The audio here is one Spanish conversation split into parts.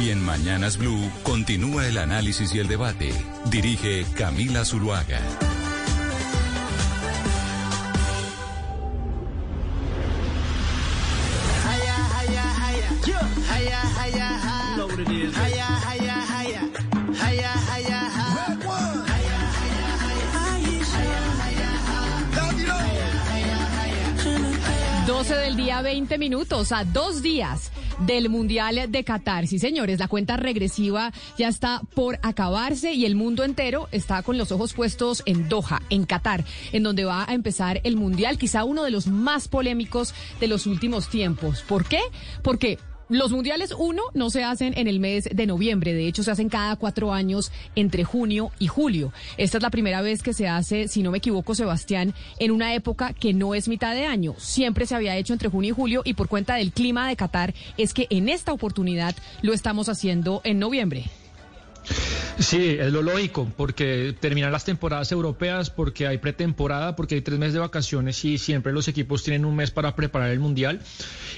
Y en Mañanas Blue continúa el análisis y el debate. Dirige Camila Zuluaga. Hiya, hiya, hiya. Hiya, hiya, hi. Hiya, hiya, hiya. 12 del día, 20 minutos, a dos días del Mundial de Qatar. Sí, señores, la cuenta regresiva ya está por acabarse y el mundo entero está con los ojos puestos en Doha, en Qatar, en donde va a empezar el Mundial, quizá uno de los más polémicos de los últimos tiempos. ¿Por qué? Porque los mundiales, uno, no se hacen en el mes de noviembre, de hecho se hacen cada cuatro años entre junio y julio. Esta es la primera vez que se hace, si no me equivoco, Sebastián, en una época que no es mitad de año. Siempre se había hecho entre junio y julio y por cuenta del clima de Qatar es que en esta oportunidad lo estamos haciendo en noviembre. Sí, es lo lógico, porque terminan las temporadas europeas, porque hay pretemporada, porque hay tres meses de vacaciones y siempre los equipos tienen un mes para preparar el Mundial.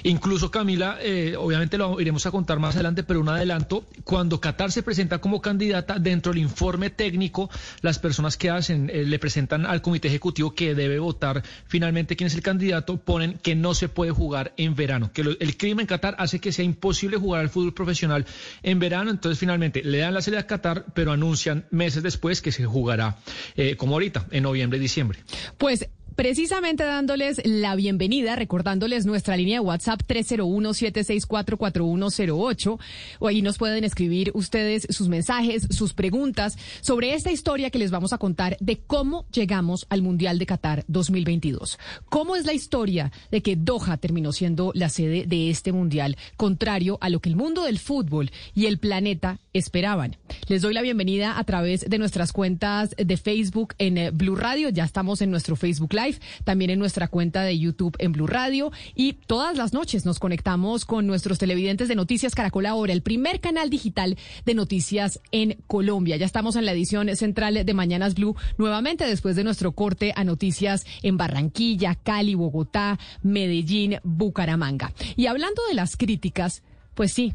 Incluso Camila, eh, obviamente lo iremos a contar más adelante, pero un adelanto, cuando Qatar se presenta como candidata, dentro del informe técnico, las personas que hacen, eh, le presentan al comité ejecutivo que debe votar finalmente quién es el candidato, ponen que no se puede jugar en verano, que lo, el clima en Qatar hace que sea imposible jugar al fútbol profesional en verano, entonces finalmente le dan la serie a Qatar, pero anuncian meses después que se jugará, eh, como ahorita, en noviembre diciembre. Pues precisamente dándoles la bienvenida, recordándoles nuestra línea de WhatsApp 301-764-4108. O ahí nos pueden escribir ustedes sus mensajes, sus preguntas sobre esta historia que les vamos a contar de cómo llegamos al Mundial de Qatar 2022. ¿Cómo es la historia de que Doha terminó siendo la sede de este Mundial, contrario a lo que el mundo del fútbol y el planeta esperaban? Les doy la bienvenida a través de nuestras cuentas de Facebook en eh, Blue Radio. Ya estamos en nuestro Facebook Live, también en nuestra cuenta de YouTube en Blue Radio. Y todas las noches nos conectamos con nuestros televidentes de Noticias Caracol Ahora, el primer canal digital de noticias en Colombia. Ya estamos en la edición central de Mañanas Blue, nuevamente después de nuestro corte a noticias en Barranquilla, Cali, Bogotá, Medellín, Bucaramanga. Y hablando de las críticas, pues sí,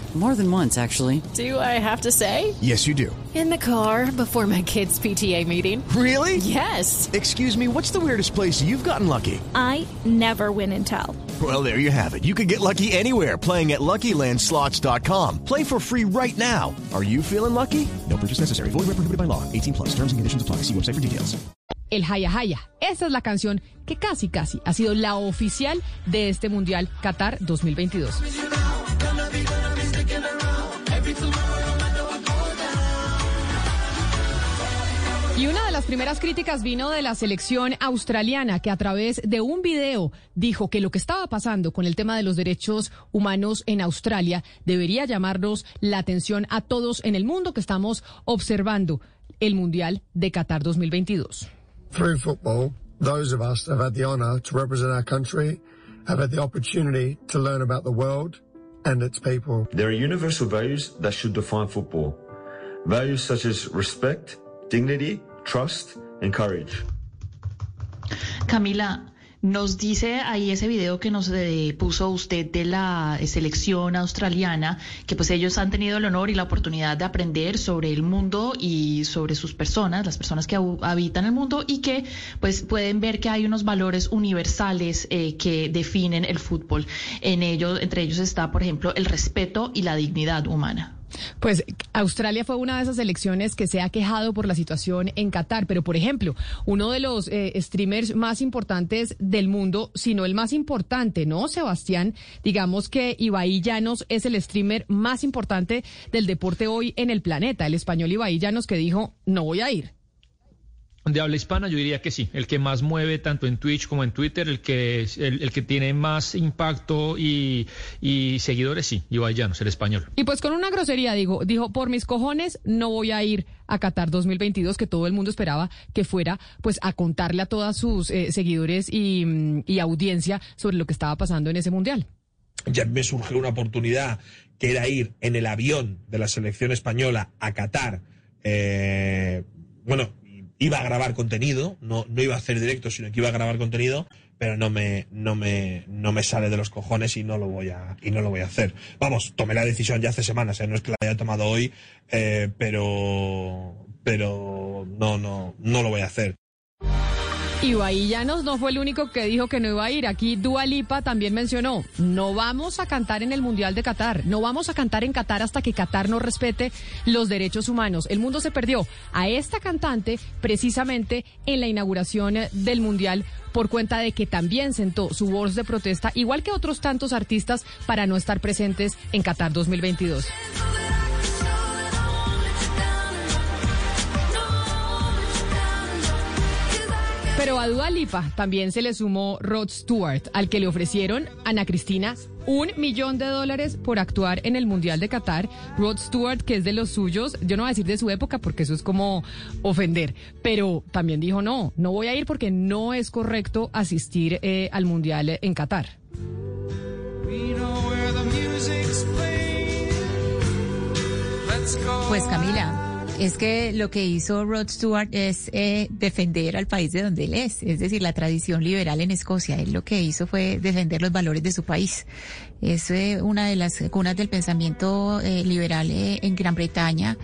More than once, actually. Do I have to say? Yes, you do. In the car before my kids' PTA meeting. Really? Yes. Excuse me, what's the weirdest place you've gotten lucky? I never win and tell. Well, there you have it. You can get lucky anywhere playing at LuckyLandSlots.com. Play for free right now. Are you feeling lucky? No purchase necessary. Void where prohibited by law. 18 plus. Terms and conditions apply. See website for details. el Haya Haya. Esa es la canción que casi casi ha sido la oficial de este Mundial Qatar 2022. Y una de las primeras críticas vino de la selección australiana, que a través de un video dijo que lo que estaba pasando con el tema de los derechos humanos en Australia debería llamarnos la atención a todos en el mundo que estamos observando el Mundial de Qatar 2022. Through football, those of us have had the honour to represent our country, have had the opportunity to learn about the world and its people. There are universal values that should define football. Values such as respect, dignity, trust, and courage. Camila, nos dice ahí ese video que nos eh, puso usted de la selección australiana, que pues ellos han tenido el honor y la oportunidad de aprender sobre el mundo y sobre sus personas, las personas que habitan el mundo y que pues pueden ver que hay unos valores universales eh, que definen el fútbol. En ellos, entre ellos está, por ejemplo, el respeto y la dignidad humana. Pues Australia fue una de esas elecciones que se ha quejado por la situación en Qatar, pero por ejemplo, uno de los eh, streamers más importantes del mundo, si no el más importante, ¿no, Sebastián? Digamos que Ibai Llanos es el streamer más importante del deporte hoy en el planeta, el español Ibai Llanos que dijo, no voy a ir. De habla hispana, yo diría que sí, el que más mueve tanto en Twitch como en Twitter, el que, el, el que tiene más impacto y, y seguidores, sí, Ibai Llanos, el español. Y pues con una grosería, digo, dijo, por mis cojones no voy a ir a Qatar 2022, que todo el mundo esperaba que fuera, pues a contarle a todos sus eh, seguidores y, mm, y audiencia sobre lo que estaba pasando en ese mundial. Ya me surgió una oportunidad que era ir en el avión de la selección española a Qatar. Eh, bueno, iba a grabar contenido, no, no iba a hacer directo, sino que iba a grabar contenido, pero no me, no me, no me sale de los cojones y no lo voy a, y no lo voy a hacer. Vamos, tomé la decisión ya hace semanas, ¿eh? no es que la haya tomado hoy, eh, pero, pero no, no, no lo voy a hacer. Llanos no fue el único que dijo que no iba a ir. Aquí Dua Lipa también mencionó, no vamos a cantar en el Mundial de Qatar, no vamos a cantar en Qatar hasta que Qatar no respete los derechos humanos. El mundo se perdió a esta cantante precisamente en la inauguración del Mundial por cuenta de que también sentó su voz de protesta, igual que otros tantos artistas, para no estar presentes en Qatar 2022. Pero a Dua Lipa también se le sumó Rod Stewart, al que le ofrecieron, Ana Cristina, un millón de dólares por actuar en el Mundial de Qatar. Rod Stewart, que es de los suyos, yo no voy a decir de su época porque eso es como ofender, pero también dijo no, no voy a ir porque no es correcto asistir eh, al Mundial en Qatar. Pues Camila. Es que lo que hizo Rod Stewart es eh, defender al país de donde él es, es decir, la tradición liberal en Escocia. Él lo que hizo fue defender los valores de su país. Es eh, una de las cunas del pensamiento eh, liberal eh, en Gran Bretaña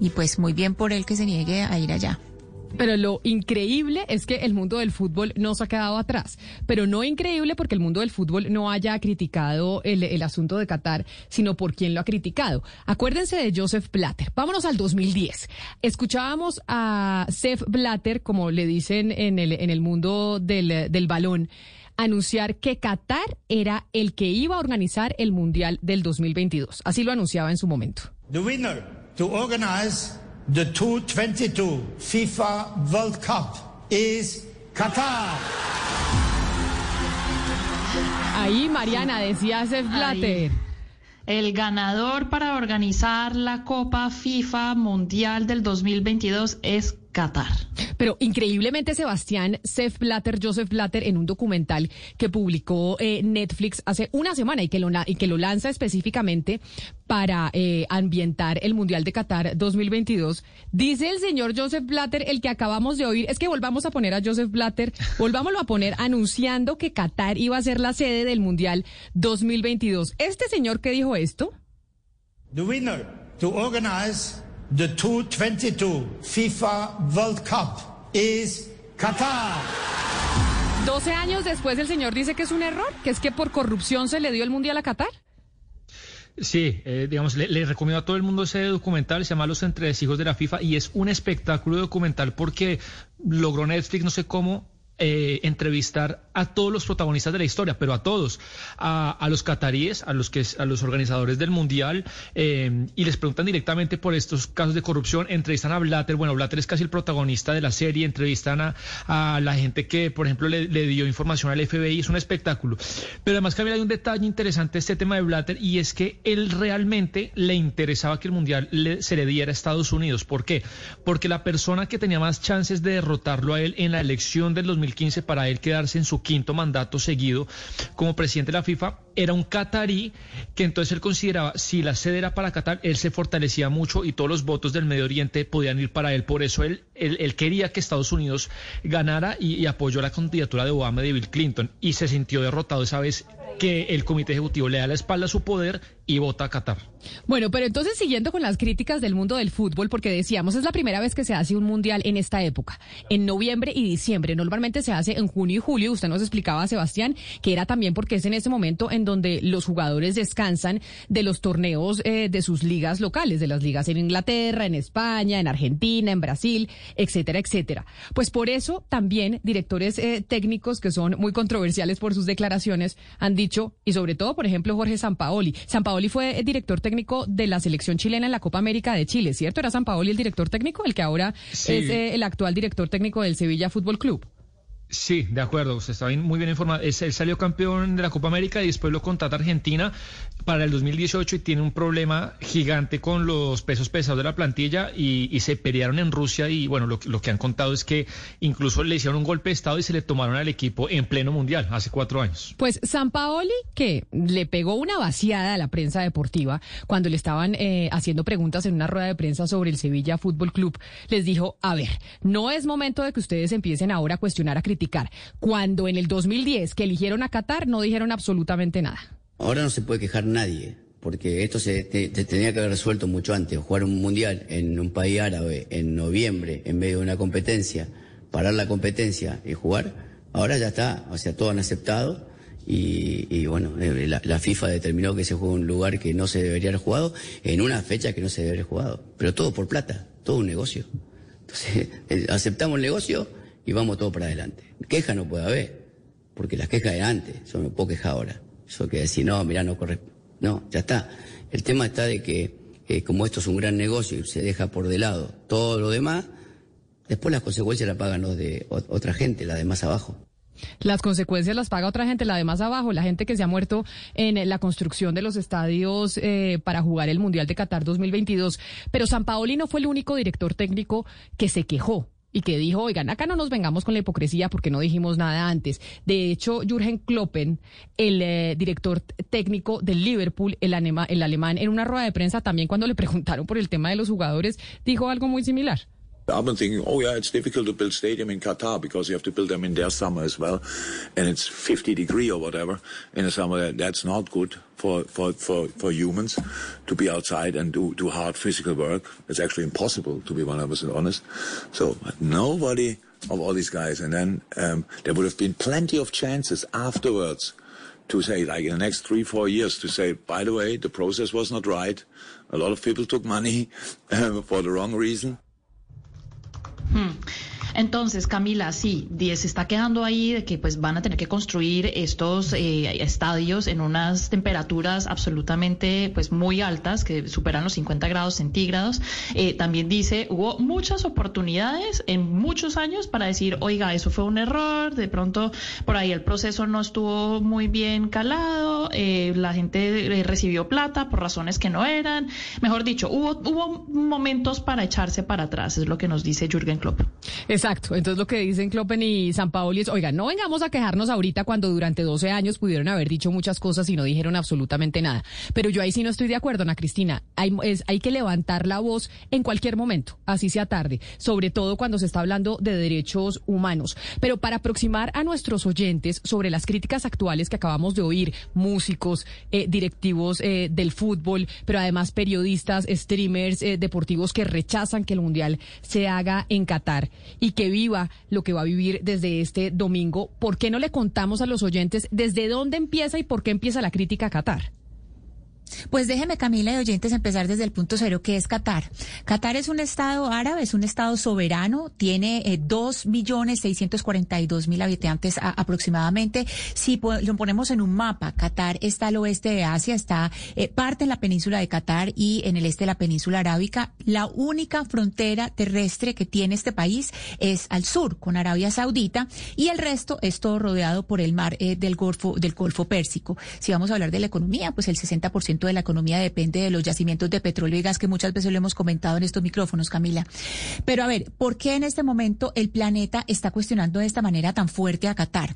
y pues muy bien por él que se niegue a ir allá. Pero lo increíble es que el mundo del fútbol no se ha quedado atrás. Pero no increíble porque el mundo del fútbol no haya criticado el, el asunto de Qatar, sino por quien lo ha criticado. Acuérdense de Joseph Blatter. Vámonos al 2010. Escuchábamos a Seth Blatter, como le dicen en el, en el mundo del, del balón, anunciar que Qatar era el que iba a organizar el Mundial del 2022. Así lo anunciaba en su momento. The winner to organize the 2022 FIFA World Cup is Qatar. Ahí, Mariana, decía Seth Blatter. El ganador para organizar la Copa FIFA Mundial del 2022 es Qatar. Pero increíblemente, Sebastián, Seth Blatter, Joseph Blatter, en un documental que publicó eh, Netflix hace una semana y que lo, y que lo lanza específicamente para eh, ambientar el Mundial de Qatar 2022, dice el señor Joseph Blatter, el que acabamos de oír, es que volvamos a poner a Joseph Blatter, volvámoslo a poner anunciando que Qatar iba a ser la sede del Mundial 2022. ¿Este señor que dijo esto? The winner to organize the 2022 FIFA World Cup is Qatar. 12 años después el señor dice que es un error, que es que por corrupción se le dio el Mundial a Qatar. Sí, eh, digamos, le, le, recomiendo a todo el mundo ese documental, se llama Los Entresijos de la FIFA y es un espectáculo documental porque logró Netflix, no sé cómo, eh, entrevistar a todos los protagonistas de la historia, pero a todos, a, los cataríes, a los que a los organizadores del mundial, eh, y les preguntan directamente por estos casos de corrupción, entrevistan a Blatter, bueno, Blatter es casi el protagonista de la serie, entrevistan a, la gente que, por ejemplo, le, dio información al FBI, es un espectáculo. Pero además, Camila, hay un detalle interesante este tema de Blatter, y es que él realmente le interesaba que el mundial se le diera a Estados Unidos. ¿Por qué? Porque la persona que tenía más chances de derrotarlo a él en la elección del 2015 para él quedarse en su quinto mandato seguido como presidente de la FIFA era un catarí que entonces él consideraba si la sede era para Qatar, él se fortalecía mucho y todos los votos del Medio Oriente podían ir para él. Por eso él, él, quería que Estados Unidos ganara y, y apoyó la candidatura de Obama y de Bill Clinton y se sintió derrotado esa vez que el comité ejecutivo le da la espalda a su poder y vota a Qatar. Bueno, pero entonces siguiendo con las críticas del mundo del fútbol, porque decíamos, es la primera vez que se hace un mundial en esta época, en noviembre y diciembre. Normalmente se hace en junio y julio. Usted nos explicaba, Sebastián, que era también porque es en ese momento en donde los jugadores descansan de los torneos eh, de sus ligas locales, de las ligas en Inglaterra, en España, en Argentina, en Brasil, etcétera, etcétera. Pues por eso también directores eh, técnicos que son muy controversiales por sus declaraciones han dicho, y sobre todo, por ejemplo, Jorge Sampaoli. Sampaoli fue director técnico de la selección chilena en la Copa América de Chile, ¿cierto? Era Sampaoli el director técnico, el que ahora Sí. es eh, el actual director técnico del Sevilla Fútbol Club. Sí, de acuerdo, usted está bien- muy bien informado. Él salió campeón de la Copa América y después lo contrata Argentina para el 2018 y tiene un problema gigante con los pesos pesados de la plantilla y, se pelearon en Rusia y bueno, lo, que- lo que han contado es que incluso le hicieron un golpe de Estado y se le tomaron al equipo en pleno mundial hace cuatro años. Pues Sampaoli, que le pegó una vaciada a la prensa deportiva cuando le estaban eh, haciendo preguntas en una rueda de prensa sobre el Sevilla Fútbol Club, les dijo, a ver, no es momento de que ustedes empiecen ahora a cuestionar, a Cuando en el 2010 que eligieron a Qatar no dijeron absolutamente nada. Ahora no se puede quejar nadie, porque esto se, te- te tenía que haber resuelto mucho antes. Jugar un mundial en un país árabe en noviembre en medio de una competencia, parar la competencia y jugar, ahora ya está, o sea, todos han aceptado y, bueno, eh, la, FIFA determinó que se juega en un lugar que no se debería haber jugado, en una fecha que no se debería haber jugado, pero todo por plata, todo un negocio. Entonces, eh, aceptamos el negocio y vamos todo para adelante. Queja no puede haber, porque las quejas eran antes, yo no puedo quejar ahora. Eso que decir, no, mira, no corre. No, ya está. El tema está de que, eh, como esto es un gran negocio y se deja por de lado todo lo demás, después las consecuencias las pagan los de ot- otra gente, la de más abajo. Las consecuencias las paga otra gente, la de más abajo, la gente que se ha muerto en la construcción de los estadios eh, para jugar el Mundial de Qatar 2022. Pero San Paoli no fue el único director técnico que se quejó y que dijo, oigan, acá no nos vengamos con la hipocresía porque no dijimos nada antes. De hecho, Jürgen Kloppen, el eh, director técnico del Liverpool, el, anema- el alemán, en una rueda de prensa también cuando le preguntaron por el tema de los jugadores, dijo algo muy similar. I've been thinking, oh yeah, it's difficult to build stadium in Qatar because you have to build them in their summer as well, and it's 50 degree or whatever in the summer. That's not good for for for for humans to be outside and do do hard physical work. It's actually impossible to be 100% honest. So nobody of all these guys, and then um, there would have been plenty of chances afterwards to say, like in the next three, four years, to say, by the way, the process was not right. A lot of people took money for the wrong reason. Hmm. Entonces, Camila, sí, se está quedando ahí de que pues van a tener que construir estos eh, estadios en unas temperaturas absolutamente pues muy altas que superan los 50 grados centígrados. Eh, también dice, hubo muchas oportunidades en muchos años para decir, oiga, eso fue un error, de pronto por ahí el proceso no estuvo muy bien calado, eh, la gente eh, recibió plata por razones que no eran. Mejor dicho, hubo, hubo momentos para echarse para atrás, es lo que nos dice Jürgen Klopp. Exacto. Entonces lo que dicen Kloppen y San Paoli es, oiga, no vengamos a quejarnos ahorita cuando durante 12 años pudieron haber dicho muchas cosas y no dijeron absolutamente nada. Pero yo ahí sí no estoy de acuerdo, Ana Cristina. Hay, es- hay que levantar la voz en cualquier momento, así sea tarde, sobre todo cuando se está hablando de derechos humanos. Pero para aproximar a nuestros oyentes sobre las críticas actuales que acabamos de oír, músicos, eh, directivos eh, del fútbol, pero además periodistas, streamers eh, deportivos que rechazan que el Mundial se haga en Qatar y que viva lo que va a vivir desde este domingo. ¿Por qué no le contamos a los oyentes desde dónde empieza y por qué empieza la crítica a Qatar? Pues déjeme, Camila y oyentes, empezar desde el punto cero, que es Qatar. Qatar es un estado árabe, es un estado soberano, tiene eh, dos millones mil habitantes aproximadamente. Si lo ponemos en un mapa, Qatar está al oeste de Asia, está eh, parte en la península de Qatar y en el este de la península arábica. La única frontera terrestre que tiene este país es al sur, con Arabia Saudita, y el resto es todo rodeado por el mar eh, del Golfo, del Golfo Pérsico. Si vamos a hablar de la economía, pues el 60% de la economía depende de los yacimientos de petróleo y gas que muchas veces lo hemos comentado en estos micrófonos, Camila. Pero a ver, ¿por qué en este momento el planeta está cuestionando de esta manera tan fuerte a Qatar?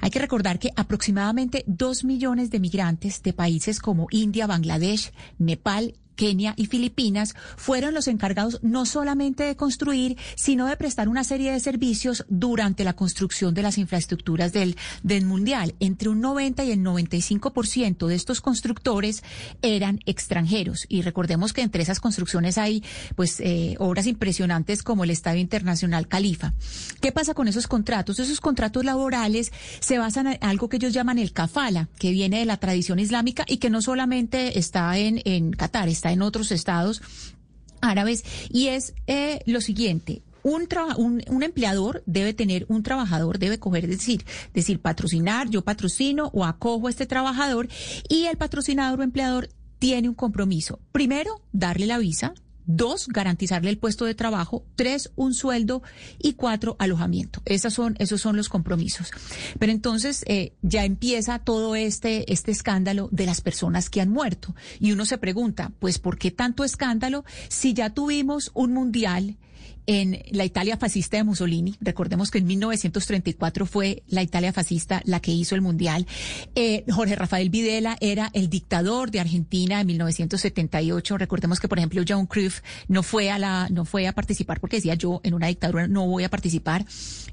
Hay que recordar que aproximadamente dos millones de migrantes de países como India, Bangladesh, Nepal Kenia y Filipinas fueron los encargados no solamente de construir, sino de prestar una serie de servicios durante la construcción de las infraestructuras del, del Mundial. Entre un 90 y el 95% de estos constructores eran extranjeros. Y recordemos que entre esas construcciones hay pues eh, obras impresionantes como el Estadio Internacional Califa. ¿Qué pasa con esos contratos? Esos contratos laborales se basan en algo que ellos llaman el kafala, que viene de la tradición islámica y que no solamente está en, en Qatar, está en otros estados árabes. Y es eh, lo siguiente, un, un, un, empleador debe tener un trabajador, debe coger, decir, decir, patrocinar, yo patrocino o acojo a este trabajador y el patrocinador o empleador tiene un compromiso. Primero, darle la visa. Dos, garantizarle el puesto de trabajo. Tres, un sueldo. Y cuatro, alojamiento. Esas son, esos son los compromisos. Pero entonces eh, ya empieza todo este, este escándalo de las personas que han muerto. Y uno se pregunta, pues, ¿por qué tanto escándalo si ya tuvimos un mundial? En la Italia fascista de Mussolini. Recordemos que en 1934 fue la Italia fascista la que hizo el Mundial. Eh, Jorge Rafael Videla era el dictador de Argentina en 1978. Recordemos que, por ejemplo, John Cruyff no fue a la, no fue a participar porque decía yo en una dictadura no voy a participar.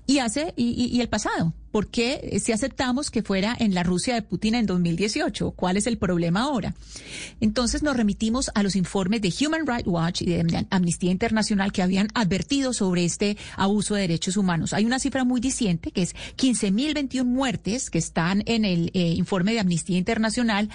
Y hace, y, y el pasado. ¿Por qué si aceptamos que fuera en la Rusia de Putin en 2018? ¿Cuál es el problema ahora? Entonces nos remitimos a los informes de Human Rights Watch y de Amnistía Internacional que habían advertido sobre este abuso de derechos humanos. Hay una cifra muy diciente que es 15.021 muertes que están en el eh, informe de Amnistía Internacional,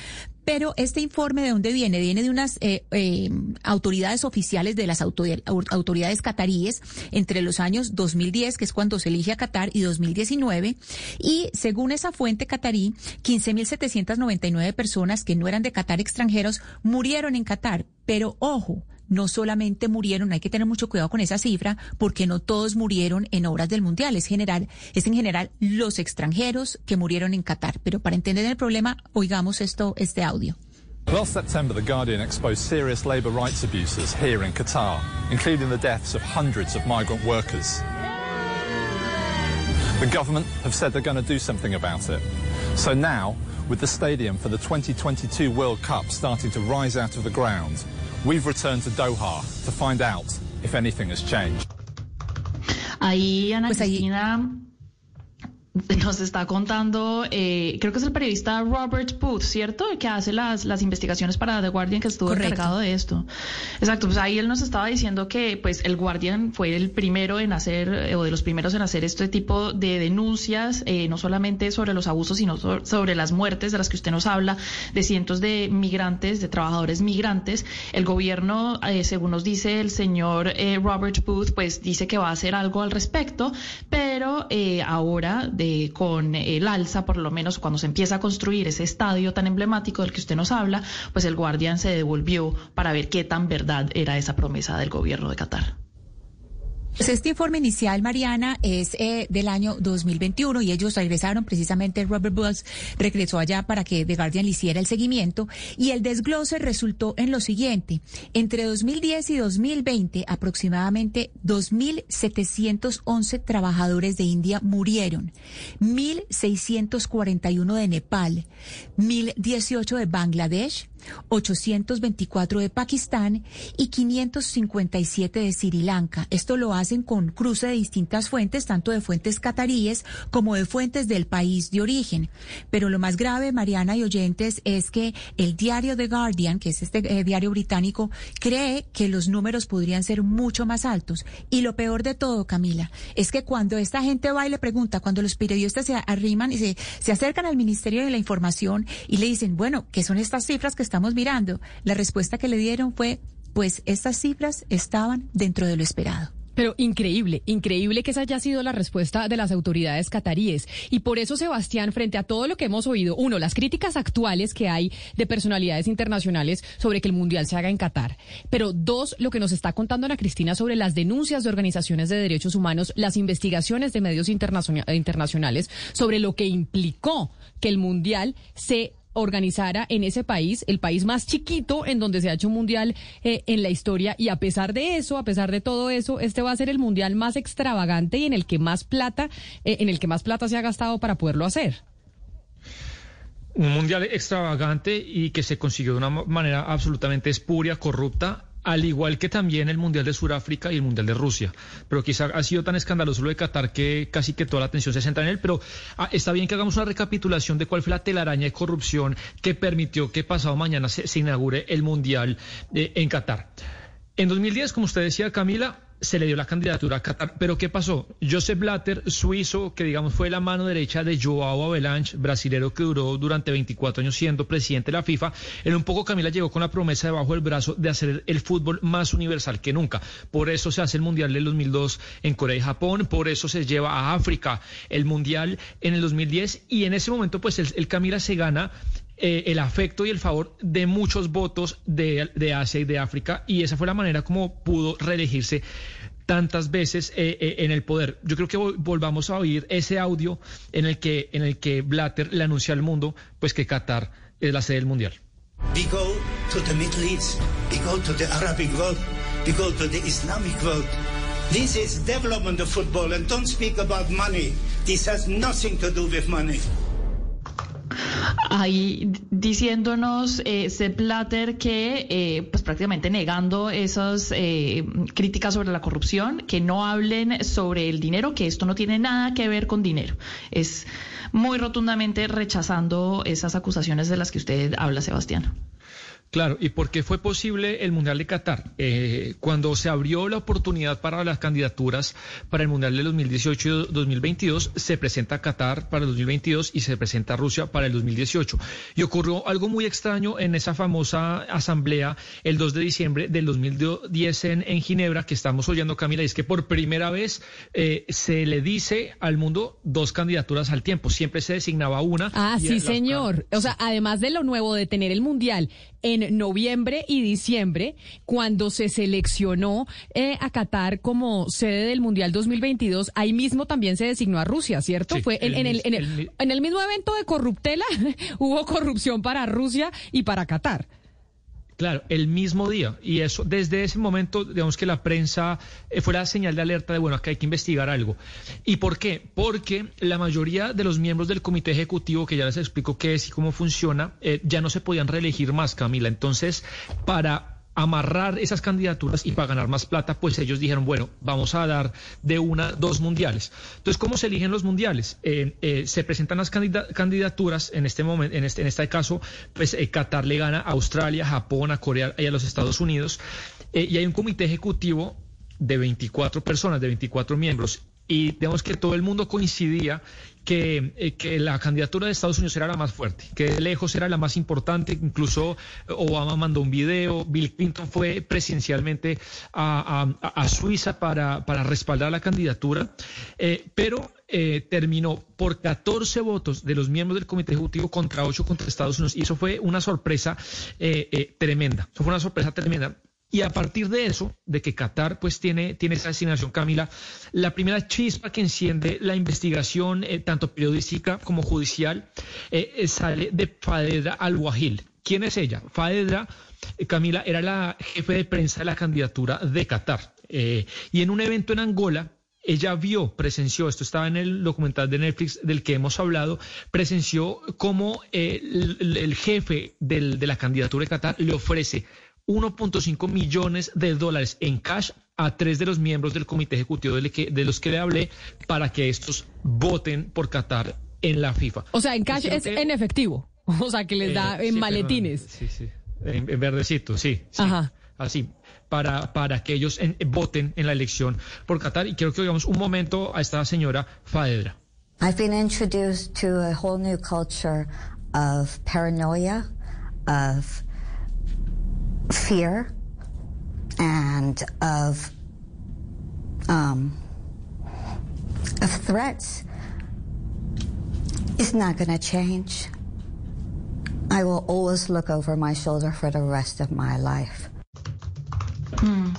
pero este informe de dónde viene? Viene de unas eh, eh, autoridades oficiales de las autoridades cataríes entre los años 2010, que es cuando se elige a Qatar, y 2019. Y según esa fuente catarí, 15.799 personas que no eran de Qatar extranjeros murieron en Qatar. Pero ojo, no solamente murieron, hay que tener mucho cuidado con esa cifra, porque no todos murieron en obras del Mundial, es general, es en general los extranjeros que murieron en Qatar. Pero para entender el problema, oigamos esto, este audio. Last September, The Guardian exposed serious labour rights abuses here in Qatar, including the deaths of hundreds of migrant workers. The government have said they're going to do something about it. So now, with the stadium for the 2022 World Cup starting to rise out of the ground, We've returned to Doha to find out if anything has changed. Ahí, Ana pues Cristina, nos está contando, eh, creo que es el periodista Robert Booth, ¿cierto? Que hace las, las investigaciones para The Guardian, que estuvo encargado de esto. Exacto, pues ahí él nos estaba diciendo que pues el Guardian fue el primero en hacer, eh, o de los primeros en hacer este tipo de denuncias, eh, no solamente sobre los abusos, sino sobre las muertes de las que usted nos habla, de cientos de migrantes, de trabajadores migrantes. El gobierno, según nos dice el señor Robert Booth, pues dice que va a hacer algo al respecto, pero ahora, con el alza, por lo menos cuando se empieza a construir ese estadio tan emblemático del que usted nos habla, pues el Guardian se devolvió para ver qué tan verdad era esa promesa del gobierno de Qatar. Pues este informe inicial, Mariana, es eh, del año 2021 y ellos regresaron, precisamente Robert Bulls regresó allá para que The Guardian le hiciera el seguimiento y el desglose resultó en lo siguiente. Entre 2010 y 2020, aproximadamente 2.711 trabajadores de India murieron, 1.641 de Nepal, 1.018 de Bangladesh, 824 de Pakistán y 557 de Sri Lanka. Esto lo hacen con cruce de distintas fuentes, tanto de fuentes cataríes como de fuentes del país de origen. Pero lo más grave, Mariana y oyentes, es que el diario The Guardian, que es este eh, diario británico, cree que los números podrían ser mucho más altos. Y lo peor de todo, Camila, es que cuando esta gente va y le pregunta, cuando los periodistas se arriman y se, se acercan al Ministerio de la Información y le dicen, bueno, ¿qué son estas cifras que están estamos mirando, la respuesta que le dieron fue, pues estas cifras estaban dentro de lo esperado. Pero increíble, increíble que esa haya sido la respuesta de las autoridades cataríes. Y por eso, Sebastián, frente a todo lo que hemos oído, uno, las críticas actuales que hay de personalidades internacionales sobre que el Mundial se haga en Qatar. Pero dos, lo que nos está contando Ana Cristina sobre las denuncias de organizaciones de derechos humanos, las investigaciones de medios internacionales sobre lo que implicó que el Mundial se organizara en ese país, el país más chiquito en donde se ha hecho un mundial eh, en la historia y a pesar de eso, a pesar de todo eso, este va a ser el mundial más extravagante y en el que más plata, eh, en el que más plata se ha gastado para poderlo hacer. Un mundial extravagante y que se consiguió de una manera absolutamente espuria, corrupta, al igual que también el Mundial de Sudáfrica y el Mundial de Rusia. Pero quizá ha sido tan escandaloso lo de Qatar que casi que toda la atención se centra en él. Pero ah, está bien que hagamos una recapitulación de cuál fue la telaraña de corrupción que permitió que pasado mañana se, inaugure el Mundial eh, en Qatar. En 2010, como usted decía, Camila, se le dio la candidatura a Qatar. Pero ¿qué pasó? Joseph Blatter, suizo, que digamos fue la mano derecha de Joao Avalanche, brasilero que duró durante 24 años siendo presidente de la FIFA, en un poco Camila llegó con la promesa debajo del brazo de hacer el fútbol más universal que nunca. Por eso se hace el Mundial del 2002 en Corea y Japón, por eso se lleva a África el Mundial en el 2010 y en ese momento pues el Camila se gana eh, el afecto y el favor de muchos votos de, de, Asia y de África y esa fue la manera como pudo reelegirse tantas veces eh, eh, en el poder. Yo creo que volvamos a oír ese audio en el que en el que Blatter le anuncia al mundo pues que Qatar es la sede del mundial. We go to the Middle East, we go to the Arabic world, we go to the Islamic world. This is development of football and don't speak about money. This has nothing to do with money ahí diciéndonos eh, Sepp Blatter que eh, pues prácticamente negando esas eh, críticas sobre la corrupción, que no hablen sobre el dinero, que esto no tiene nada que ver con dinero. Es muy rotundamente rechazando esas acusaciones de las que usted habla, Sebastián. Claro, ¿y por qué fue posible el Mundial de Qatar? Eh, cuando se abrió la oportunidad para las candidaturas para el Mundial de 2018 y 2022, se presenta Qatar para el 2022 y se presenta Rusia para el 2018. Y ocurrió algo muy extraño en esa famosa asamblea el 2 de diciembre del 2010 en, en Ginebra, que estamos oyendo, Camila, y es que por primera vez eh, se le dice al mundo dos candidaturas al tiempo. Siempre se designaba una. Ah, sí, señor. O sea, además de lo nuevo de tener el Mundial en noviembre y diciembre, cuando se seleccionó eh, a Qatar como sede del Mundial 2022, ahí mismo también se designó a Rusia, ¿cierto? Fue en, el, en, el, en el mismo evento de corruptela, hubo corrupción para Rusia y para Qatar. Claro, el mismo día. Y eso, desde ese momento, digamos que la prensa eh, fue la señal de alerta de, bueno, acá hay que investigar algo. ¿Y por qué? Porque la mayoría de los miembros del comité ejecutivo, que ya les explico qué es y cómo funciona, eh, ya no se podían reelegir más, Camila. Entonces, para amarrar esas candidaturas y para ganar más plata, pues ellos dijeron, bueno, vamos a dar de una, dos mundiales. Entonces, ¿cómo se eligen los mundiales? Eh, eh, se presentan las candidaturas, en este momento, en este, en este caso, pues eh, Qatar le gana a Australia, Japón, a Corea y a los Estados Unidos, y hay un comité ejecutivo de 24 personas, de 24 miembros, y digamos que todo el mundo coincidía que, eh, que, la candidatura de Estados Unidos era la más fuerte, que de lejos era la más importante, incluso Obama mandó un video, Bill Clinton fue presidencialmente a, a, Suiza para, para, respaldar la candidatura, eh, pero eh, terminó por 14 votos de los miembros del Comité Ejecutivo contra 8 contra Estados Unidos, y eso fue una sorpresa eh, eh, tremenda, eso fue una sorpresa tremenda. Y a partir de eso, de que Qatar pues tiene, tiene esa asignación, Camila, la primera chispa que enciende la investigación, eh, tanto periodística como judicial, eh, eh sale de Fadedra Al-Wahil. ¿Quién es ella? Fadedra, Camila, era la jefe de prensa de la candidatura de Qatar. Y en un evento en Angola, ella vio, presenció, esto estaba en el documental de Netflix del que hemos hablado, presenció cómo el, jefe de la candidatura de Qatar le ofrece 1.5 millones de dólares en cash a tres de los miembros del comité ejecutivo de, que, de los que le hablé para que estos voten por Qatar en la FIFA. O sea, en cash es en efectivo. O sea, que les eh, da en sí, maletines. sí, sí. En, en, verdecito, sí. sí. Ajá. Así, para, para que ellos en, voten en la elección por Qatar. Y quiero que oigamos un momento a esta señora Faedra. I've been introduced to a whole new culture of paranoia, of fear and of um, of threats is not going to change. I will always look over my shoulder for the rest of my life. Hmm.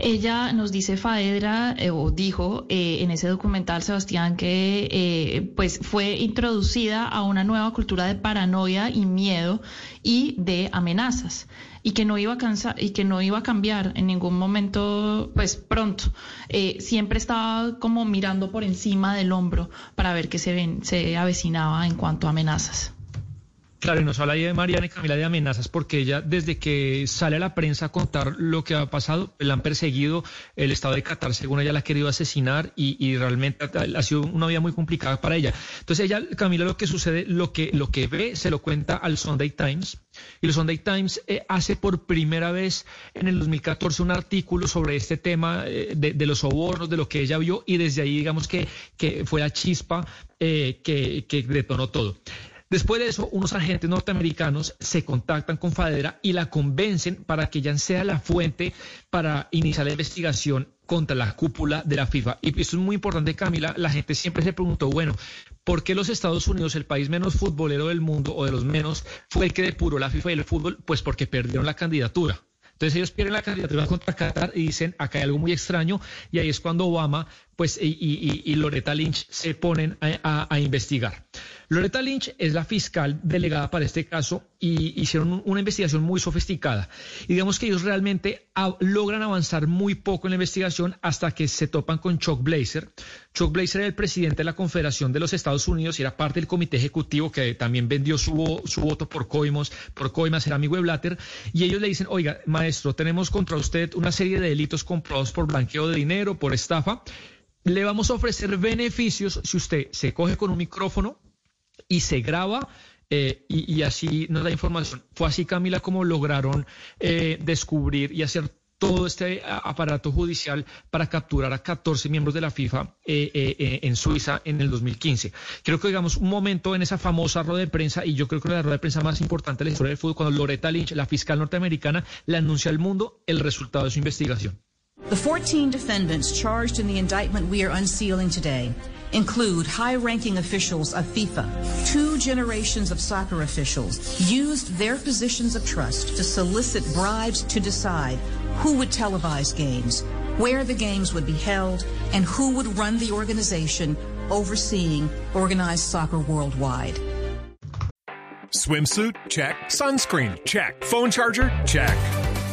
Ella nos dice Faedra, eh, o dijo eh, en ese documental, Sebastián, que eh, pues fue introducida a una nueva cultura de paranoia y miedo y de amenazas y que no iba a cansar y que no iba a cambiar en ningún momento pues pronto. Eh, siempre estaba como mirando por encima del hombro para ver qué se ven, se avecinaba en cuanto a amenazas Claro, y nos habla ahí de Mariana y Camila de amenazas porque ella desde que sale a la prensa a contar lo que ha pasado, la han perseguido, el Estado de Qatar según ella la ha querido asesinar y, realmente ha, sido una vida muy complicada para ella. Entonces ella, Camila, lo que sucede, lo que, lo que ve, se lo cuenta al Sunday Times y el Sunday Times eh, hace por primera vez en el 2014 un artículo sobre este tema eh, de, los sobornos, de lo que ella vio y desde ahí digamos que, que fue la chispa eh, que, que detonó todo. Después de eso, unos agentes norteamericanos se contactan con Fadera y la convencen para que ella sea la fuente para iniciar la investigación contra la cúpula de la FIFA. Y esto es muy importante, Camila. La gente siempre se preguntó, bueno, ¿por qué los Estados Unidos, el país menos futbolero del mundo o de los menos, fue el que depuró la FIFA y el fútbol? Pues porque perdieron la candidatura. Entonces ellos pierden la candidatura contra Qatar y dicen, acá hay algo muy extraño, y ahí es cuando Obama pues, y, Loretta Lynch se ponen a investigar. Loretta Lynch es la fiscal delegada para este caso y hicieron una investigación muy sofisticada. Y digamos que ellos realmente logran avanzar muy poco en la investigación hasta que se topan con Chuck Blazer. Chuck Blazer era el presidente de la Confederación de los Estados Unidos y era parte del comité ejecutivo que también vendió su, su voto por Coimos, por Coimas, era amigo de Blatter. Y ellos le dicen, oiga, maestro, tenemos contra usted una serie de delitos comprobados por blanqueo de dinero, por estafa. Le vamos a ofrecer beneficios si usted se coge con un micrófono y se graba eh, y, así nos da información. Fue así, Camila, como lograron eh, descubrir y hacer todo este aparato judicial para capturar a 14 miembros de la FIFA eh, en Suiza en el 2015. Creo que digamos un momento en esa famosa rueda de prensa, y yo creo que la rueda de prensa más importante de la historia del fútbol, cuando Loretta Lynch, la fiscal norteamericana, le anuncia al mundo el resultado de su investigación. The 14 defendants charged in the indictment we are unsealing today include high ranking officials of FIFA. Two generations of soccer officials used their positions of trust to solicit bribes to decide who would televise games, where the games would be held, and who would run the organization overseeing organized soccer worldwide. Swimsuit? Check. Sunscreen? Check. Phone charger? Check.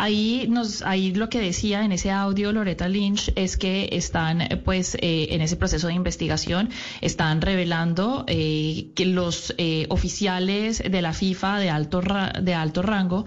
Ahí, nos, ahí lo que decía en ese audio Loretta Lynch es que están, pues, eh, en ese proceso de investigación, están revelando eh, que los eh, oficiales de la FIFA de alto, de alto rango,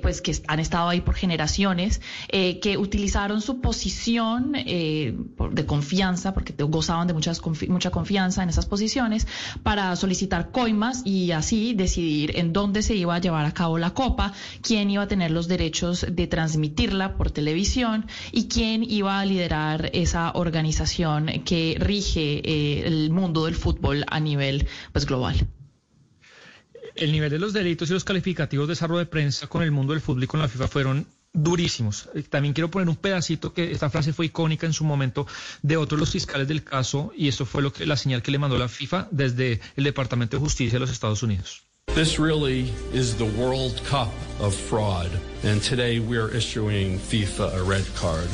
pues, que han estado ahí por generaciones, que utilizaron su posición de confianza, porque gozaban de muchas, mucha confianza en esas posiciones, para solicitar coimas y así decidir en dónde se iba a llevar a cabo la copa, quién iba a tener los derechos de transmitirla por televisión y quién iba a liderar esa organización que rige eh, el mundo del fútbol a nivel pues, global. El nivel de los delitos y los calificativos de esa rueda de prensa con el mundo del fútbol y con la FIFA fueron durísimos. Eh, también quiero poner un pedacito que esta frase fue icónica en su momento de otros los fiscales del caso y eso fue lo que la señal que le mandó la FIFA desde el Departamento de Justicia de los Estados Unidos. This really is the World Cup of fraud, and today we are issuing FIFA a red card.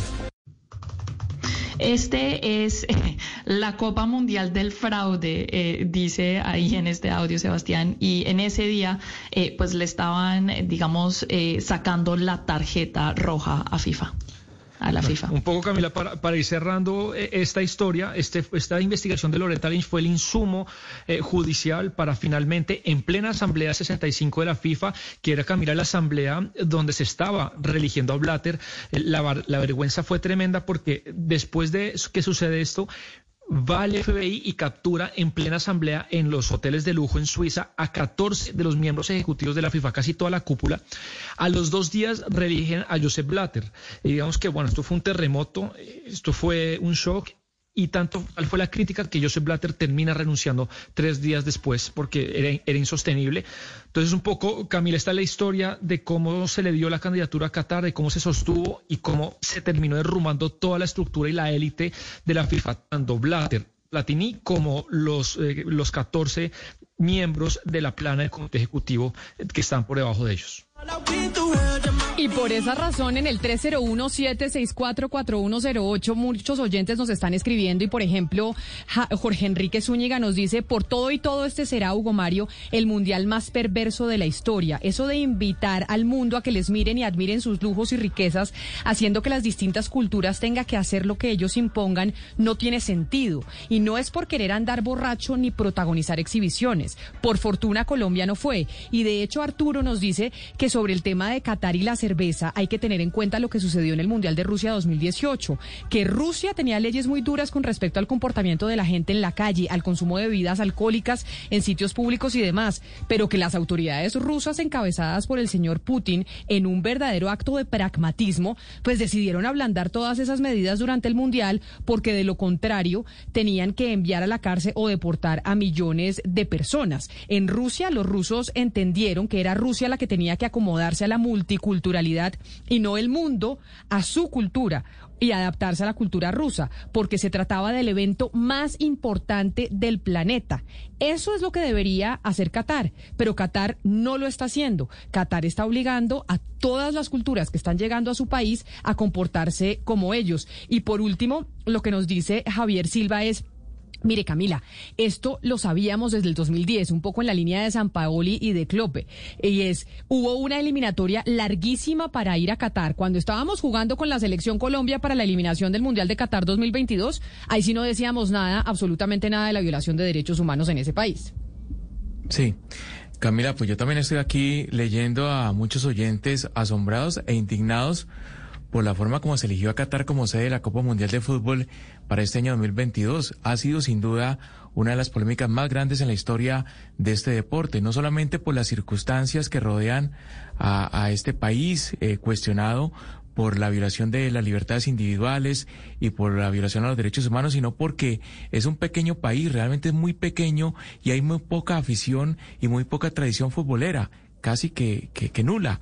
Este es la Copa Mundial del Fraude, eh, dice ahí en este audio Sebastián, y en ese día eh, pues le estaban, digamos, eh, sacando la tarjeta roja a FIFA a la FIFA. Un poco, Camila, para, ir cerrando eh, esta historia, este, esta investigación de Loretta Lynch fue el insumo eh, judicial para finalmente, en plena Asamblea 65 de la FIFA, que era, Camila, la asamblea donde se estaba religiendo a Blatter, eh, la, la vergüenza fue tremenda porque después de que sucede esto, va al FBI y captura en plena asamblea en los hoteles de lujo en Suiza a 14 de los miembros ejecutivos de la FIFA, casi toda la cúpula. A los dos días religen a Joseph Blatter. Y digamos que, bueno, esto fue un terremoto, esto fue un shock y tanto fue la crítica que Joseph Blatter termina renunciando tres días después porque era, insostenible. Entonces, un poco, Camila, está la historia de cómo se le dio la candidatura a Qatar, de cómo se sostuvo y cómo se terminó derrumbando toda la estructura y la élite de la FIFA, tanto Blatter, Platini, como los, eh, los 14 miembros de la plana del comité ejecutivo que están por debajo de ellos. Y por esa razón, en el 301-764-4108, muchos oyentes nos están escribiendo y, por ejemplo, Jorge Enrique Zúñiga nos dice, por todo y todo este será, Hugo Mario, el mundial más perverso de la historia. Eso de invitar al mundo a que les miren y admiren sus lujos y riquezas, haciendo que las distintas culturas tengan que hacer lo que ellos impongan, no tiene sentido. Y no es por querer andar borracho ni protagonizar exhibiciones. Por fortuna, Colombia no fue. Y de hecho, Arturo nos dice que sobre el tema de Qatar y la hay que tener en cuenta lo que sucedió en el Mundial de Rusia 2018, que Rusia tenía leyes muy duras con respecto al comportamiento de la gente en la calle, al consumo de bebidas alcohólicas en sitios públicos y demás, pero que las autoridades rusas encabezadas por el señor Putin en un verdadero acto de pragmatismo, pues decidieron ablandar todas esas medidas durante el Mundial porque de lo contrario tenían que enviar a la cárcel o deportar a millones de personas. En Rusia los rusos entendieron que era Rusia la que tenía que acomodarse a la multiculturalidad y no el mundo a su cultura y adaptarse a la cultura rusa, porque se trataba del evento más importante del planeta. Eso es lo que debería hacer Qatar, pero Qatar no lo está haciendo. Qatar está obligando a todas las culturas que están llegando a su país a comportarse como ellos. Y por último, lo que nos dice Javier Silva es Mire, Camila, esto lo sabíamos desde el 2010, un poco en la línea de San Paoli y de Clope. Y es, hubo una eliminatoria larguísima para ir a Qatar. Cuando estábamos jugando con la selección Colombia para la eliminación del Mundial de Qatar 2022, ahí sí no decíamos nada, absolutamente nada de la violación de derechos humanos en ese país. Sí. Camila, pues yo también estoy aquí leyendo a muchos oyentes asombrados e indignados por la forma como se eligió a Qatar como sede de la Copa Mundial de Fútbol para este año 2022. Ha sido sin duda una de las polémicas más grandes en la historia de este deporte, no solamente por las circunstancias que rodean a, este país eh, cuestionado por la violación de las libertades individuales y por la violación a los derechos humanos, sino porque es un pequeño país, realmente es muy pequeño y hay muy poca afición y muy poca tradición futbolera casi que, que, nula.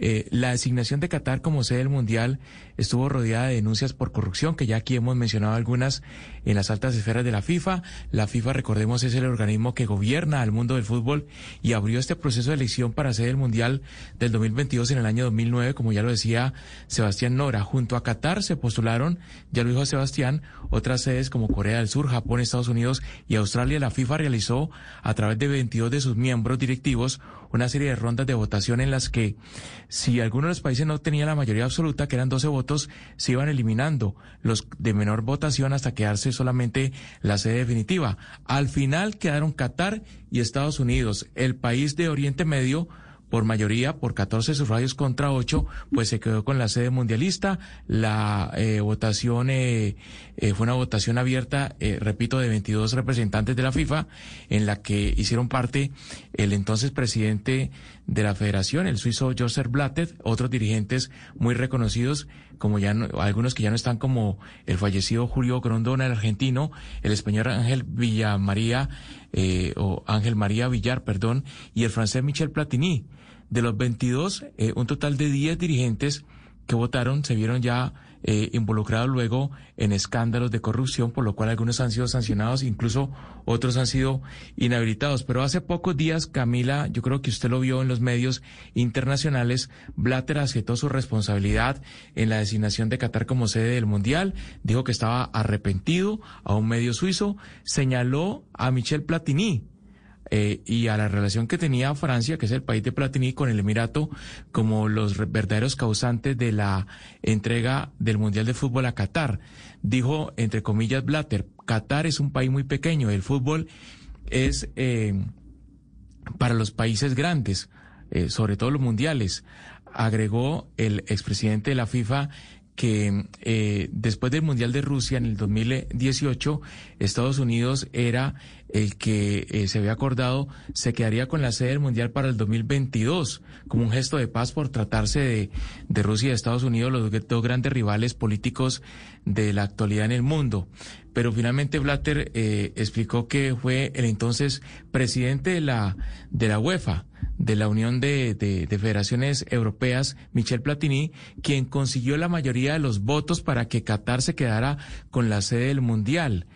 Eh, la designación de Qatar como sede del Mundial estuvo rodeada de denuncias por corrupción, que ya aquí hemos mencionado algunas en las altas esferas de la FIFA. La FIFA, recordemos, es el organismo que gobierna al mundo del fútbol y abrió este proceso de elección para sede del Mundial del 2022 en el año 2009, como ya lo decía Sebastián Nora. Junto a Qatar se postularon, ya lo dijo Sebastián, otras sedes como Corea del Sur, Japón, Estados Unidos y Australia. La FIFA realizó a través de 22 de sus miembros directivos una serie de rondas de votación en las que si alguno de los países no tenía la mayoría absoluta, que eran 12 votos, se iban eliminando los de menor votación hasta quedarse solamente la sede definitiva. Al final quedaron Qatar y Estados Unidos, el país de Oriente Medio, por mayoría, por 14 sufragios contra 8, pues se quedó con la sede mundialista. La eh, votación eh, eh, fue una votación abierta, repito, de 22 representantes de la FIFA, en la que hicieron parte el entonces presidente de la federación, el suizo Joseph Blatter, otros dirigentes muy reconocidos, como ya algunos que ya no están como el fallecido Julio Grondona, el argentino, el español Ángel Villamaría, o Ángel María Villar, perdón, y el francés Michel Platini. De los 22, eh, un total de 10 dirigentes que votaron se vieron ya eh, involucrados luego en escándalos de corrupción, por lo cual algunos han sido sancionados, incluso otros han sido inhabilitados. Pero hace pocos días, Camila, yo creo que usted lo vio en los medios internacionales, Blatter aceptó su responsabilidad en la designación de Qatar como sede del Mundial, dijo que estaba arrepentido a un medio suizo, señaló a Michel Platini, eh, y a la relación que tenía Francia, que es el país de Platini, con el Emirato, como los verdaderos causantes de la entrega del Mundial de Fútbol a Qatar. Dijo, entre comillas, Blatter, Qatar es un país muy pequeño, el fútbol es eh, para los países grandes, eh, sobre todo los mundiales. Agregó el expresidente de la FIFA que eh, después del Mundial de Rusia en el 2018, Estados Unidos era el que eh, se había acordado se quedaría con la sede del Mundial para el 2022, como un gesto de paz por tratarse de, de Rusia y de Estados Unidos, los dos grandes rivales políticos de la actualidad en el mundo. Pero finalmente Blatter eh, explicó que fue el entonces presidente de la, de la UEFA, de la Unión de, Federaciones Europeas, Michel Platini, quien consiguió la mayoría de los votos para que Qatar se quedara con la sede del Mundial.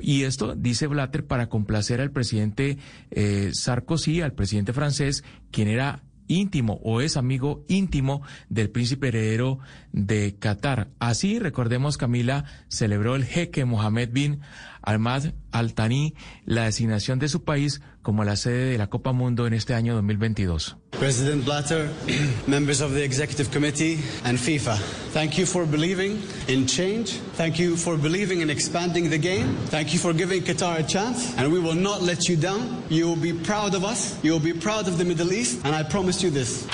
Y esto, dice Blatter, para complacer al presidente eh, Sarkozy, al presidente francés, quien era íntimo o es amigo íntimo del príncipe heredero de Qatar. Así, recordemos, Camila celebró el jeque Mohammed bin Ahmad Al Thani la designación de su país como la sede de la Copa Mundo en este año 2022. President Blatter, members of the Executive Committee, and FIFA, thank you for believing in change. Thank you for believing in expanding the game. Thank you for giving Qatar a chance, and we will not let you down. You will be proud of us. You will be proud of the Middle East, and I promise you this.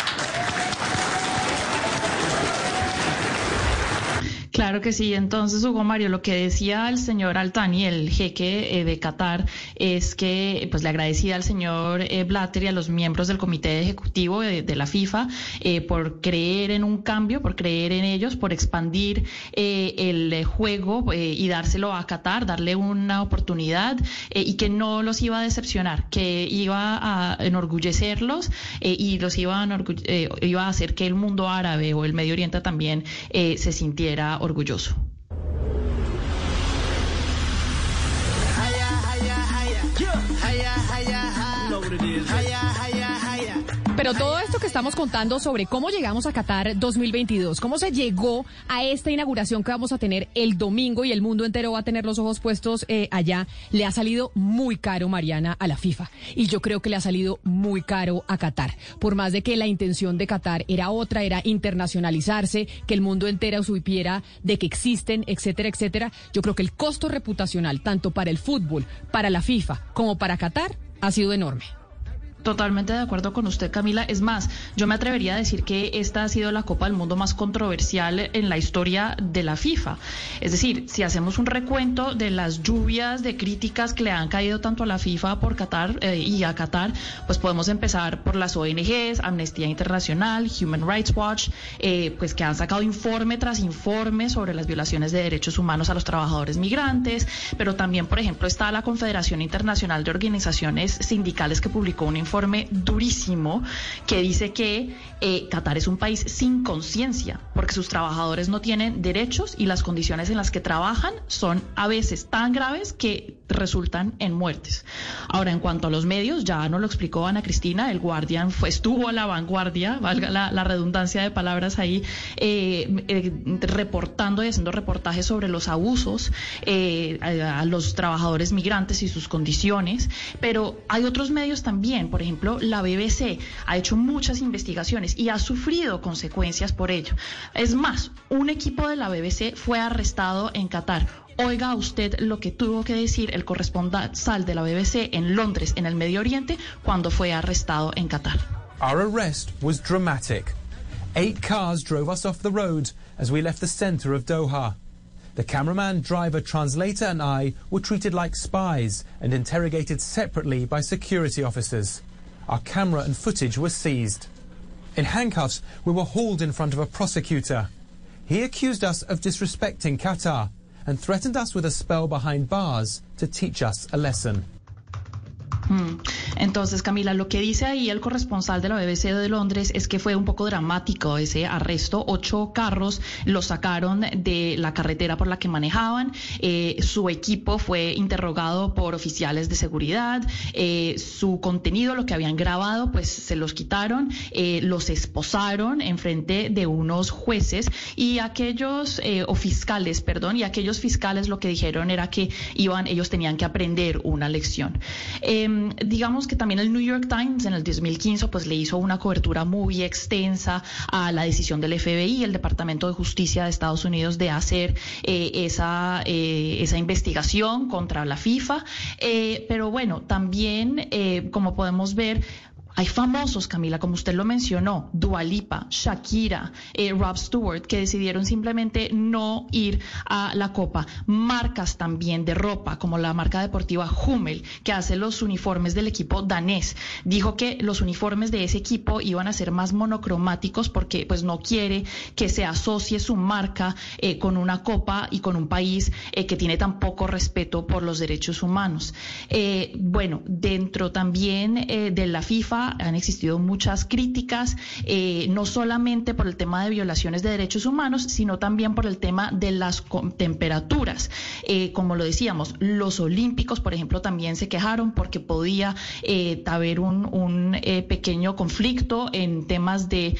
Claro que sí. Entonces, Hugo Mario, lo que decía el señor Altani, el jeque eh, de Qatar, es que pues le agradecía al señor eh, Blatter y a los miembros del comité ejecutivo de, la FIFA eh, por creer en un cambio, por creer en ellos, por expandir el juego y dárselo a Qatar, darle una oportunidad y que no los iba a decepcionar, que iba a enorgullecerlos y los iba a, iba a hacer que el mundo árabe o el Medio Oriente también se sintiera orgulloso orgulloso. Pero todo esto que estamos contando sobre cómo llegamos a Qatar 2022, cómo se llegó a esta inauguración que vamos a tener el domingo y el mundo entero va a tener los ojos puestos eh, allá, le ha salido muy caro, Mariana, a la FIFA. Y yo creo que le ha salido muy caro a Qatar. Por más de que la intención de Qatar era otra, era internacionalizarse, que el mundo entero supiera de que existen, etcétera, etcétera. Yo creo que el costo reputacional, tanto para el fútbol, para la FIFA, como para Qatar, ha sido enorme. Totalmente de acuerdo con usted, Camila. Es más, yo me atrevería a decir que esta ha sido la Copa del Mundo más controversial en la historia de la FIFA. Es decir, si hacemos un recuento de las lluvias de críticas que le han caído tanto a la FIFA por Qatar eh, y a Qatar, pues podemos empezar por las ONGs, Amnistía Internacional, Human Rights Watch, eh, pues que han sacado informe tras informe sobre las violaciones de derechos humanos a los trabajadores migrantes, pero también, por ejemplo, está la Confederación Internacional de Organizaciones Sindicales que publicó un informe informe durísimo que dice que eh, Qatar es un país sin conciencia, porque sus trabajadores no tienen derechos y las condiciones en las que trabajan son a veces tan graves que resultan en muertes. Ahora, en cuanto a los medios, ya nos lo explicó Ana Cristina, el Guardian estuvo a la vanguardia, valga la, redundancia de palabras ahí, eh, eh, reportando y haciendo reportajes sobre los abusos a los trabajadores migrantes y sus condiciones, pero hay otros medios también, por ejemplo, la BBC ha hecho muchas investigaciones y ha sufrido consecuencias por ello. Es más, un equipo de la BBC fue arrestado en Qatar. Oiga usted lo que tuvo que decir el corresponsal de la BBC en Londres, en el Medio Oriente, cuando fue arrestado en Qatar. Our arrest was dramatic. Eight cars drove us off the road as we left the center of Doha. The cameraman, driver, translator, and I were treated like spies and interrogated separately by security officers. Our camera and footage were seized. In handcuffs, we were hauled in front of a prosecutor. He accused us of disrespecting Qatar and threatened us with a spell behind bars to teach us a lesson. Entonces, Camila, lo que dice ahí el corresponsal de la BBC de Londres es que fue un poco dramático ese arresto. Ocho carros los sacaron de la carretera por la que manejaban. Eh, su equipo fue interrogado por oficiales de seguridad. Eh, su contenido, lo que habían grabado, pues se los quitaron. Eh, los esposaron en frente de unos jueces y aquellos o fiscales, perdón, y aquellos fiscales lo que dijeron era que iban, ellos tenían que aprender una lección. Em, digamos que también el New York Times en el 2015 pues le hizo una cobertura muy extensa a la decisión del FBI, el Departamento de Justicia de Estados Unidos, de hacer eh, esa, eh, esa investigación contra la FIFA. Eh, pero bueno, también, como podemos ver, hay famosos, Camila, como usted lo mencionó, Dualipa, Shakira, eh, Rob Stewart, que decidieron simplemente no ir a la Copa. Marcas también de ropa, como la marca deportiva Hummel, que hace los uniformes del equipo danés, dijo que los uniformes de ese equipo iban a ser más monocromáticos porque pues no quiere que se asocie su marca eh, con una Copa y con un país eh, que tiene tan poco respeto por los derechos humanos. bueno, dentro también de la FIFA Han existido muchas críticas, eh, no solamente por el tema de violaciones de derechos humanos, sino también por el tema de las temperaturas. Eh, como lo decíamos, los olímpicos, por ejemplo, también se quejaron porque podía eh, haber un, un pequeño conflicto en temas de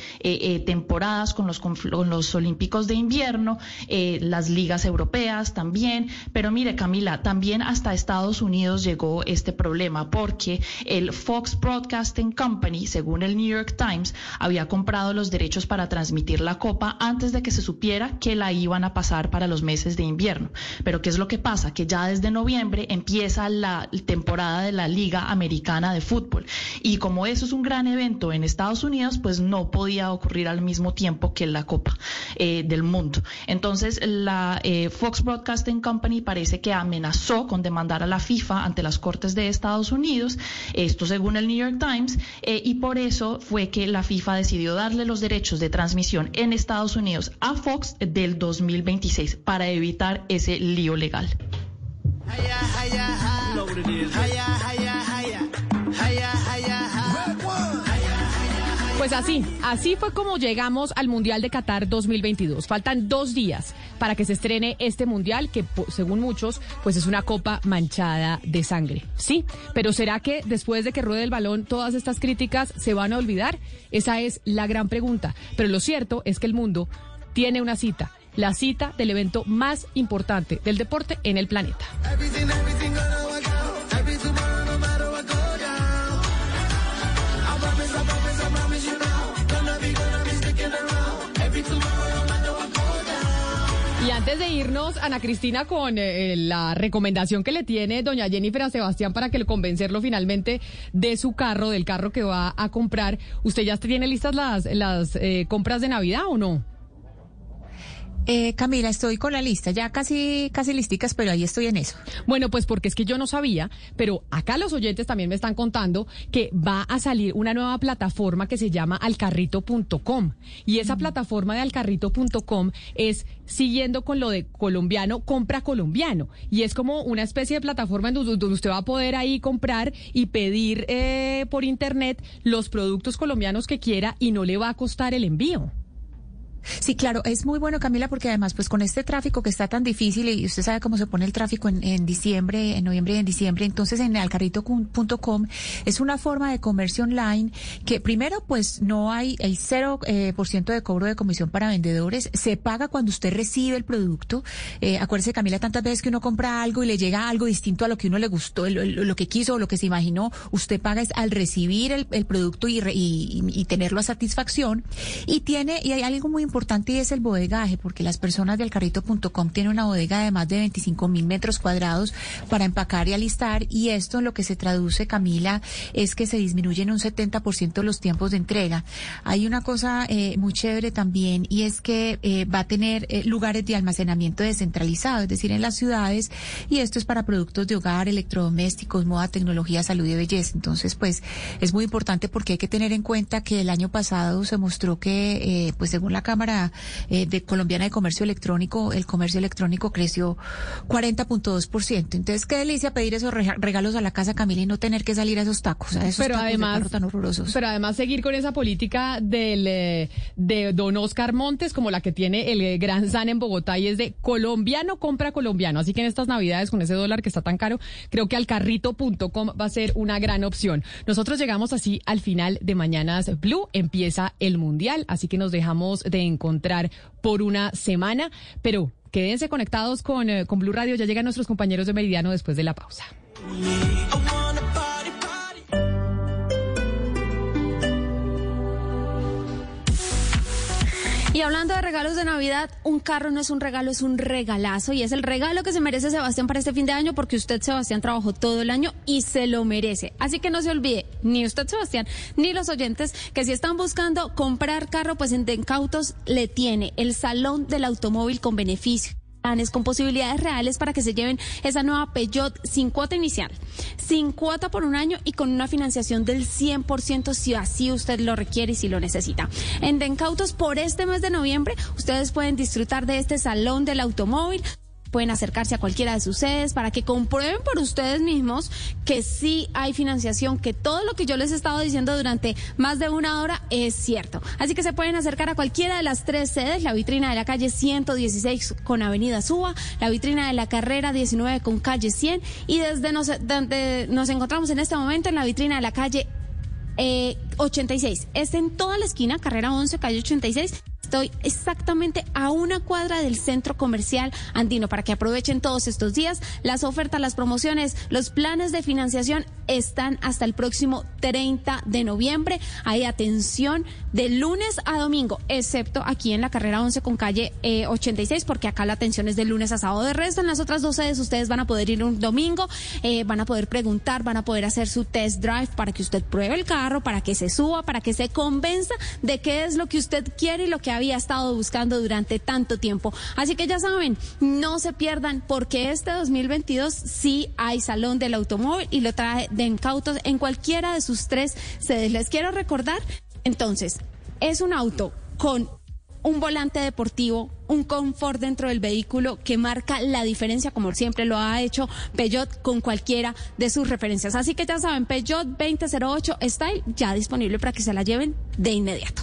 temporadas con los, con los olímpicos de invierno, las ligas europeas también. Pero mire, Camila, también hasta Estados Unidos llegó este problema porque el Fox Broadcasting Company, según el New York Times, había comprado los derechos para transmitir la Copa antes de que se supiera que la iban a pasar para los meses de invierno. Pero ¿qué es lo que pasa? Que ya desde noviembre empieza la temporada de la Liga Americana de Fútbol. Y como eso es un gran evento en Estados Unidos, pues no podía ocurrir al mismo tiempo que la Copa eh, del Mundo. Entonces, la eh, Fox Broadcasting Company parece que amenazó con demandar a la FIFA ante las Cortes de Estados Unidos, esto según el New York Times, eh, y por eso fue que la FIFA decidió darle los derechos de transmisión en Estados Unidos a Fox del 2026 para evitar ese lío legal. Pues así, así fue como llegamos al Mundial de Qatar 2022. Faltan dos días para que se estrene este Mundial que, según muchos, pues es una copa manchada de sangre. Sí, pero ¿será que después de que ruede el balón todas estas críticas se van a olvidar? Esa es la gran pregunta. Pero lo cierto es que el mundo tiene una cita, la cita del evento más importante del deporte en el planeta. Antes de irnos, Ana Cristina, con eh, la recomendación que le tiene doña Jennifer a Sebastián para que le convencerlo finalmente de su carro, del carro que va a comprar, ¿usted ya tiene listas las, las eh, compras de Navidad o no? Eh, Camila, estoy con la lista, ya casi, casi listicas, pero ahí estoy en eso. Bueno, pues porque es que yo no sabía, pero acá los oyentes también me están contando que va a salir una nueva plataforma que se llama alcarrito.com. Y esa plataforma de alcarrito.com es siguiendo con lo de colombiano, compra colombiano. Y es como una especie de plataforma en donde usted va a poder ahí comprar y pedir eh, por internet los productos colombianos que quiera y no le va a costar el envío. Sí, claro, es muy bueno, Camila, porque además, pues con este tráfico que está tan difícil y usted sabe cómo se pone el tráfico en, diciembre, en noviembre y en diciembre, entonces en alcarrito.com es una forma de comercio online que primero, pues no hay, hay cero eh, por ciento de cobro de comisión para vendedores, se paga cuando usted recibe el producto. Eh, acuérdese, Camila, tantas veces que uno compra algo y le llega algo distinto a lo que uno le gustó, lo, que quiso o lo que se imaginó, usted paga es al recibir el, producto y, y, tenerlo a satisfacción. Y tiene, y hay algo muy importante importante y es el bodegaje, porque las personas del carrito.com tienen una bodega de más de 25 mil metros cuadrados para empacar y alistar. Y esto lo que se traduce, Camila, es que se disminuyen un 70% los tiempos de entrega. Hay una cosa eh, muy chévere también y es que eh, va a tener eh, lugares de almacenamiento descentralizado, es decir, en las ciudades. Y esto es para productos de hogar, electrodomésticos, moda, tecnología, salud y belleza. Entonces, pues es muy importante porque hay que tener en cuenta que el año pasado se mostró que, pues según la Cámara, eh, de Colombiana de Comercio Electrónico, el comercio electrónico creció 40.2%. Entonces, qué delicia pedir esos regalos a la casa, Camila, y no tener que salir a esos tacos, a esos pero tacos además, de tan horrorosos. Pero además seguir con esa política del, eh, de don Oscar Montes, como la que tiene el eh, Gran San en Bogotá, y es de colombiano compra colombiano. Así que en estas navidades, con ese dólar que está tan caro, creo que alcarrito.com va a ser una gran opción. Nosotros llegamos así al final de Mañanas Blue, empieza el Mundial, así que nos dejamos de encontrar por una semana, pero quédense conectados con, eh, con Blue Radio, ya llegan nuestros compañeros de Meridiano después de la pausa. Y hablando de regalos de Navidad, un carro no es un regalo, es un regalazo. Y es el regalo que se merece Sebastián para este fin de año, porque usted, Sebastián, trabajó todo el año y se lo merece. Así que no se olvide, ni usted, Sebastián, ni los oyentes, que si están buscando comprar carro, pues en Dencautos le tiene el salón del automóvil con beneficio con posibilidades reales para que se lleven esa nueva Peugeot sin cuota inicial, sin cuota por un año y con una financiación del 100% si así usted lo requiere y si lo necesita. En Dencautos por este mes de noviembre ustedes pueden disfrutar de este salón del automóvil pueden acercarse a cualquiera de sus sedes para que comprueben por ustedes mismos que sí hay financiación, que todo lo que yo les he estado diciendo durante más de una hora es cierto. Así que se pueden acercar a cualquiera de las tres sedes, la vitrina de la calle 116 con Avenida Suba, la vitrina de la carrera 19 con calle 100 y desde nos, donde nos encontramos en este momento en la vitrina de la calle eh, 86. Es en toda la esquina, carrera 11, calle 86 estoy exactamente a una cuadra del centro comercial andino para que aprovechen todos estos días. Las ofertas, las promociones, los planes de financiación están hasta el próximo 30 de noviembre. Hay atención de lunes a domingo, excepto aquí en la carrera 11 con calle 86, porque acá la atención es de lunes a sábado. De resto, en las otras dos sedes ustedes van a poder ir un domingo, eh, van a poder preguntar, van a poder hacer su test drive para que usted pruebe el carro, para que se suba, para que se convenza de qué es lo que usted quiere y lo que había estado buscando durante tanto tiempo. Así que ya saben, no se pierdan porque este 2022 sí hay Salón del Automóvil y lo trae de incautos en cualquiera de sus tres sedes. Les quiero recordar, entonces, es un auto con un volante deportivo, un confort dentro del vehículo que marca la diferencia, como siempre lo ha hecho Peugeot con cualquiera de sus referencias. Así que ya saben, Peugeot 2008 Style ya disponible para que se la lleven de inmediato.